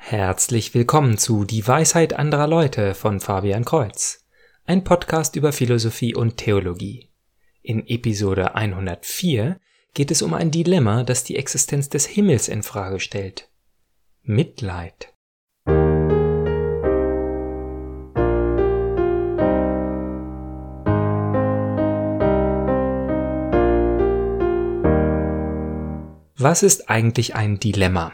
Herzlich willkommen zu Die Weisheit anderer Leute von Fabian Kreuz, ein Podcast über Philosophie und Theologie. In Episode 104 geht es um ein Dilemma, das die Existenz des Himmels in Frage stellt. Mitleid. Was ist eigentlich ein Dilemma?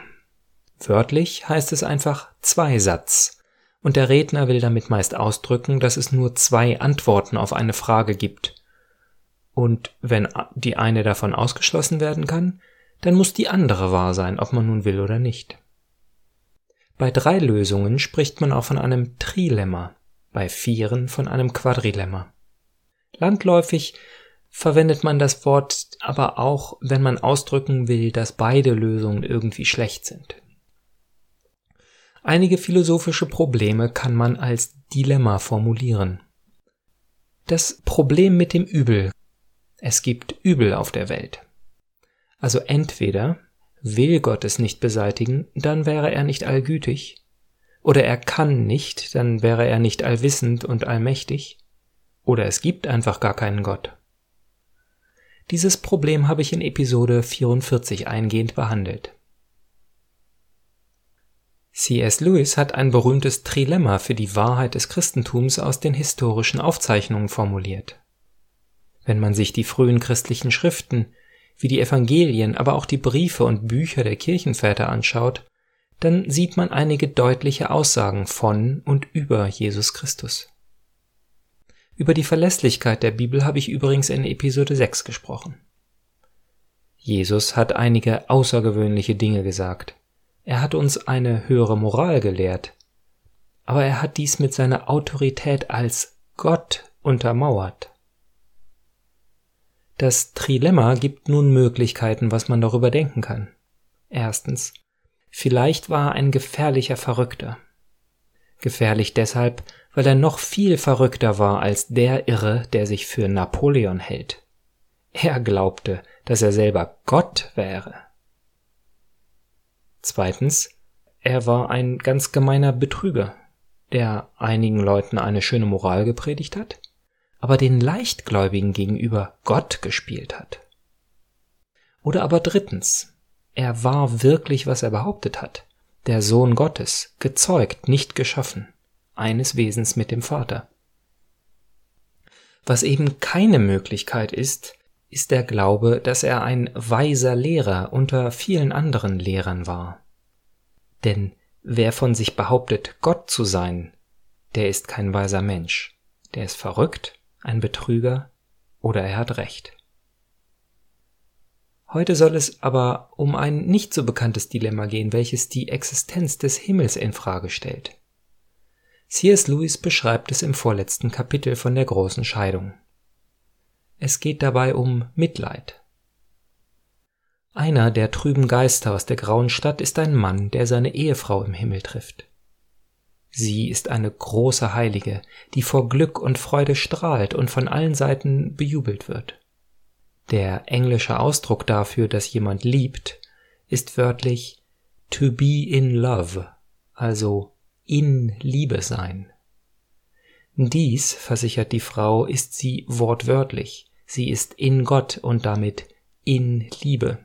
Wörtlich heißt es einfach Zweisatz, und der Redner will damit meist ausdrücken, dass es nur zwei Antworten auf eine Frage gibt. Und wenn die eine davon ausgeschlossen werden kann, dann muss die andere wahr sein, ob man nun will oder nicht. Bei drei Lösungen spricht man auch von einem Trilemma, bei vieren von einem Quadrilemma. Landläufig verwendet man das Wort aber auch, wenn man ausdrücken will, dass beide Lösungen irgendwie schlecht sind. Einige philosophische Probleme kann man als Dilemma formulieren. Das Problem mit dem Übel. Es gibt Übel auf der Welt. Also entweder will Gott es nicht beseitigen, dann wäre er nicht allgütig, oder er kann nicht, dann wäre er nicht allwissend und allmächtig, oder es gibt einfach gar keinen Gott. Dieses Problem habe ich in Episode 44 eingehend behandelt. C.S. Lewis hat ein berühmtes Trilemma für die Wahrheit des Christentums aus den historischen Aufzeichnungen formuliert. Wenn man sich die frühen christlichen Schriften, wie die Evangelien, aber auch die Briefe und Bücher der Kirchenväter anschaut, dann sieht man einige deutliche Aussagen von und über Jesus Christus. Über die Verlässlichkeit der Bibel habe ich übrigens in Episode 6 gesprochen. Jesus hat einige außergewöhnliche Dinge gesagt. Er hat uns eine höhere Moral gelehrt. Aber er hat dies mit seiner Autorität als Gott untermauert. Das Trilemma gibt nun Möglichkeiten, was man darüber denken kann. Erstens, vielleicht war er ein gefährlicher Verrückter. Gefährlich deshalb, weil er noch viel verrückter war als der Irre, der sich für Napoleon hält. Er glaubte, dass er selber Gott wäre. Zweitens, er war ein ganz gemeiner Betrüger, der einigen Leuten eine schöne Moral gepredigt hat, aber den Leichtgläubigen gegenüber Gott gespielt hat. Oder aber drittens, er war wirklich, was er behauptet hat, der Sohn Gottes, gezeugt, nicht geschaffen eines Wesens mit dem Vater. Was eben keine Möglichkeit ist, ist der Glaube, dass er ein weiser Lehrer unter vielen anderen Lehrern war. Denn wer von sich behauptet, Gott zu sein, der ist kein weiser Mensch, der ist verrückt, ein Betrüger oder er hat recht. Heute soll es aber um ein nicht so bekanntes Dilemma gehen, welches die Existenz des Himmels in Frage stellt. C.S. Lewis beschreibt es im vorletzten Kapitel von der großen Scheidung. Es geht dabei um Mitleid. Einer der trüben Geister aus der grauen Stadt ist ein Mann, der seine Ehefrau im Himmel trifft. Sie ist eine große Heilige, die vor Glück und Freude strahlt und von allen Seiten bejubelt wird. Der englische Ausdruck dafür, dass jemand liebt, ist wörtlich to be in love, also in Liebe sein. Dies, versichert die Frau, ist sie wortwörtlich, sie ist in Gott und damit in Liebe.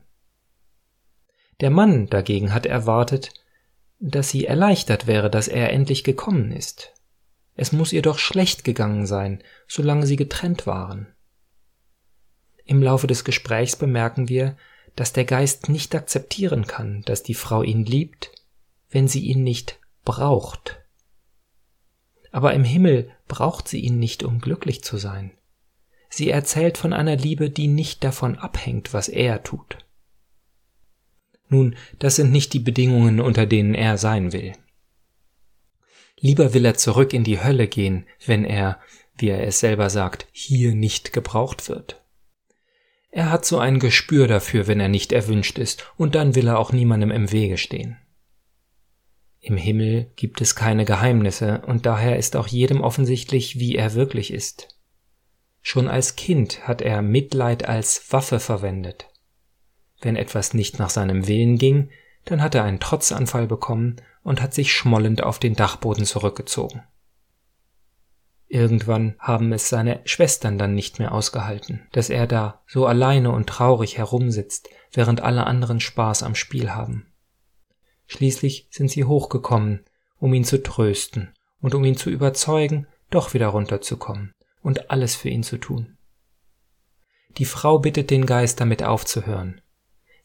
Der Mann dagegen hat erwartet, dass sie erleichtert wäre, dass er endlich gekommen ist. Es muss ihr doch schlecht gegangen sein, solange sie getrennt waren. Im Laufe des Gesprächs bemerken wir, dass der Geist nicht akzeptieren kann, dass die Frau ihn liebt, wenn sie ihn nicht braucht. Aber im Himmel braucht sie ihn nicht, um glücklich zu sein. Sie erzählt von einer Liebe, die nicht davon abhängt, was er tut. Nun, das sind nicht die Bedingungen, unter denen er sein will. Lieber will er zurück in die Hölle gehen, wenn er, wie er es selber sagt, hier nicht gebraucht wird. Er hat so ein Gespür dafür, wenn er nicht erwünscht ist, und dann will er auch niemandem im Wege stehen. Im Himmel gibt es keine Geheimnisse, und daher ist auch jedem offensichtlich, wie er wirklich ist. Schon als Kind hat er Mitleid als Waffe verwendet. Wenn etwas nicht nach seinem Willen ging, dann hat er einen Trotzanfall bekommen und hat sich schmollend auf den Dachboden zurückgezogen. Irgendwann haben es seine Schwestern dann nicht mehr ausgehalten, dass er da so alleine und traurig herumsitzt, während alle anderen Spaß am Spiel haben. Schließlich sind sie hochgekommen, um ihn zu trösten und um ihn zu überzeugen, doch wieder runterzukommen und alles für ihn zu tun. Die Frau bittet den Geist damit aufzuhören.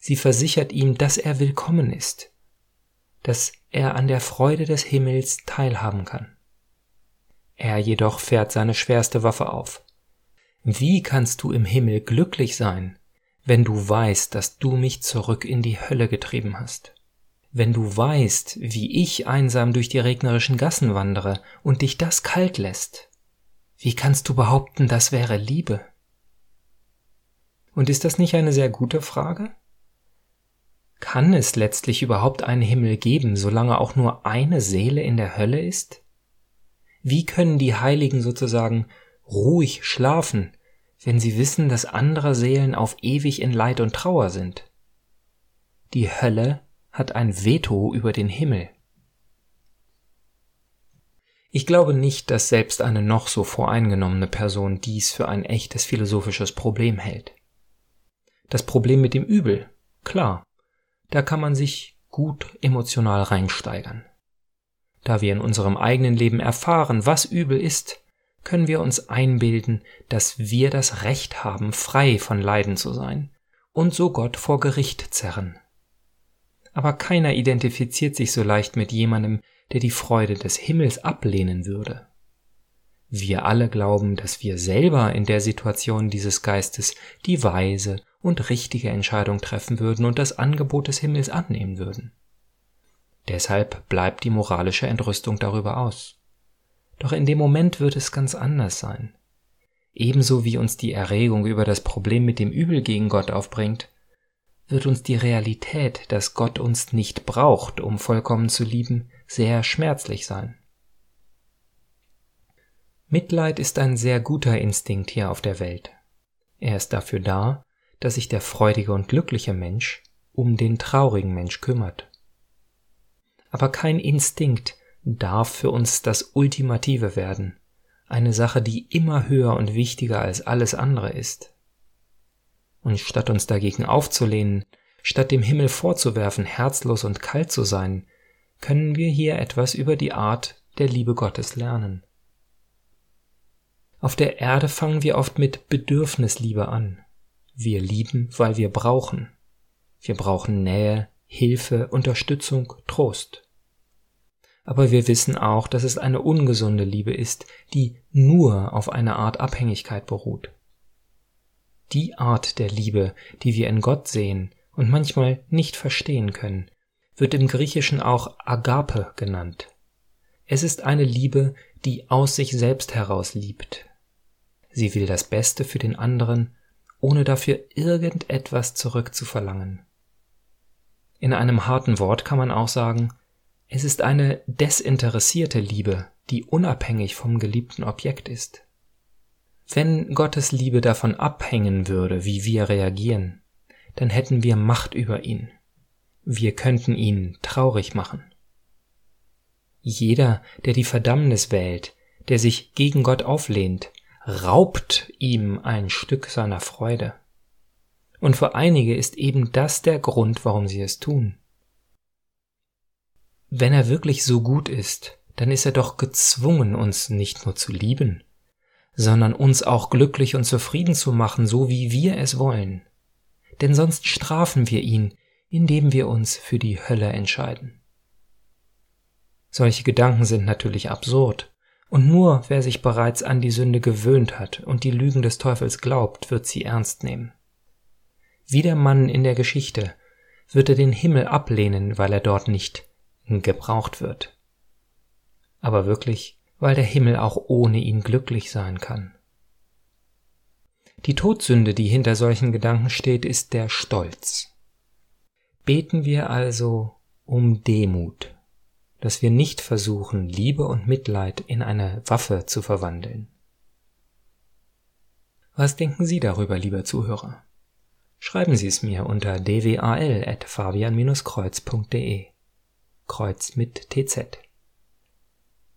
Sie versichert ihm, dass er willkommen ist, dass er an der Freude des Himmels teilhaben kann. Er jedoch fährt seine schwerste Waffe auf. Wie kannst du im Himmel glücklich sein, wenn du weißt, dass du mich zurück in die Hölle getrieben hast? Wenn du weißt, wie ich einsam durch die regnerischen Gassen wandere und dich das kalt lässt, wie kannst du behaupten, das wäre Liebe? Und ist das nicht eine sehr gute Frage? Kann es letztlich überhaupt einen Himmel geben, solange auch nur eine Seele in der Hölle ist? Wie können die Heiligen sozusagen ruhig schlafen, wenn sie wissen, dass andere Seelen auf ewig in Leid und Trauer sind? Die Hölle hat ein Veto über den Himmel. Ich glaube nicht, dass selbst eine noch so voreingenommene Person dies für ein echtes philosophisches Problem hält. Das Problem mit dem Übel, klar, da kann man sich gut emotional reinsteigern. Da wir in unserem eigenen Leben erfahren, was übel ist, können wir uns einbilden, dass wir das Recht haben, frei von Leiden zu sein und so Gott vor Gericht zerren. Aber keiner identifiziert sich so leicht mit jemandem, der die Freude des Himmels ablehnen würde. Wir alle glauben, dass wir selber in der Situation dieses Geistes die weise und richtige Entscheidung treffen würden und das Angebot des Himmels annehmen würden. Deshalb bleibt die moralische Entrüstung darüber aus. Doch in dem Moment wird es ganz anders sein. Ebenso wie uns die Erregung über das Problem mit dem Übel gegen Gott aufbringt, wird uns die Realität, dass Gott uns nicht braucht, um vollkommen zu lieben, sehr schmerzlich sein. Mitleid ist ein sehr guter Instinkt hier auf der Welt. Er ist dafür da, dass sich der freudige und glückliche Mensch um den traurigen Mensch kümmert aber kein Instinkt darf für uns das Ultimative werden, eine Sache, die immer höher und wichtiger als alles andere ist. Und statt uns dagegen aufzulehnen, statt dem Himmel vorzuwerfen, herzlos und kalt zu sein, können wir hier etwas über die Art der Liebe Gottes lernen. Auf der Erde fangen wir oft mit Bedürfnisliebe an. Wir lieben, weil wir brauchen. Wir brauchen Nähe, Hilfe, Unterstützung, Trost aber wir wissen auch, dass es eine ungesunde Liebe ist, die nur auf einer Art Abhängigkeit beruht. Die Art der Liebe, die wir in Gott sehen und manchmal nicht verstehen können, wird im Griechischen auch Agape genannt. Es ist eine Liebe, die aus sich selbst heraus liebt. Sie will das Beste für den anderen, ohne dafür irgendetwas zurückzuverlangen. In einem harten Wort kann man auch sagen, es ist eine desinteressierte Liebe, die unabhängig vom geliebten Objekt ist. Wenn Gottes Liebe davon abhängen würde, wie wir reagieren, dann hätten wir Macht über ihn. Wir könnten ihn traurig machen. Jeder, der die Verdammnis wählt, der sich gegen Gott auflehnt, raubt ihm ein Stück seiner Freude. Und für einige ist eben das der Grund, warum sie es tun. Wenn er wirklich so gut ist, dann ist er doch gezwungen, uns nicht nur zu lieben, sondern uns auch glücklich und zufrieden zu machen, so wie wir es wollen. Denn sonst strafen wir ihn, indem wir uns für die Hölle entscheiden. Solche Gedanken sind natürlich absurd, und nur wer sich bereits an die Sünde gewöhnt hat und die Lügen des Teufels glaubt, wird sie ernst nehmen. Wie der Mann in der Geschichte wird er den Himmel ablehnen, weil er dort nicht gebraucht wird. Aber wirklich, weil der Himmel auch ohne ihn glücklich sein kann. Die Todsünde, die hinter solchen Gedanken steht, ist der Stolz. Beten wir also um Demut, dass wir nicht versuchen, Liebe und Mitleid in eine Waffe zu verwandeln. Was denken Sie darüber, lieber Zuhörer? schreiben Sie es mir unter dwal.fabian-kreuz.de. Kreuz mit TZ.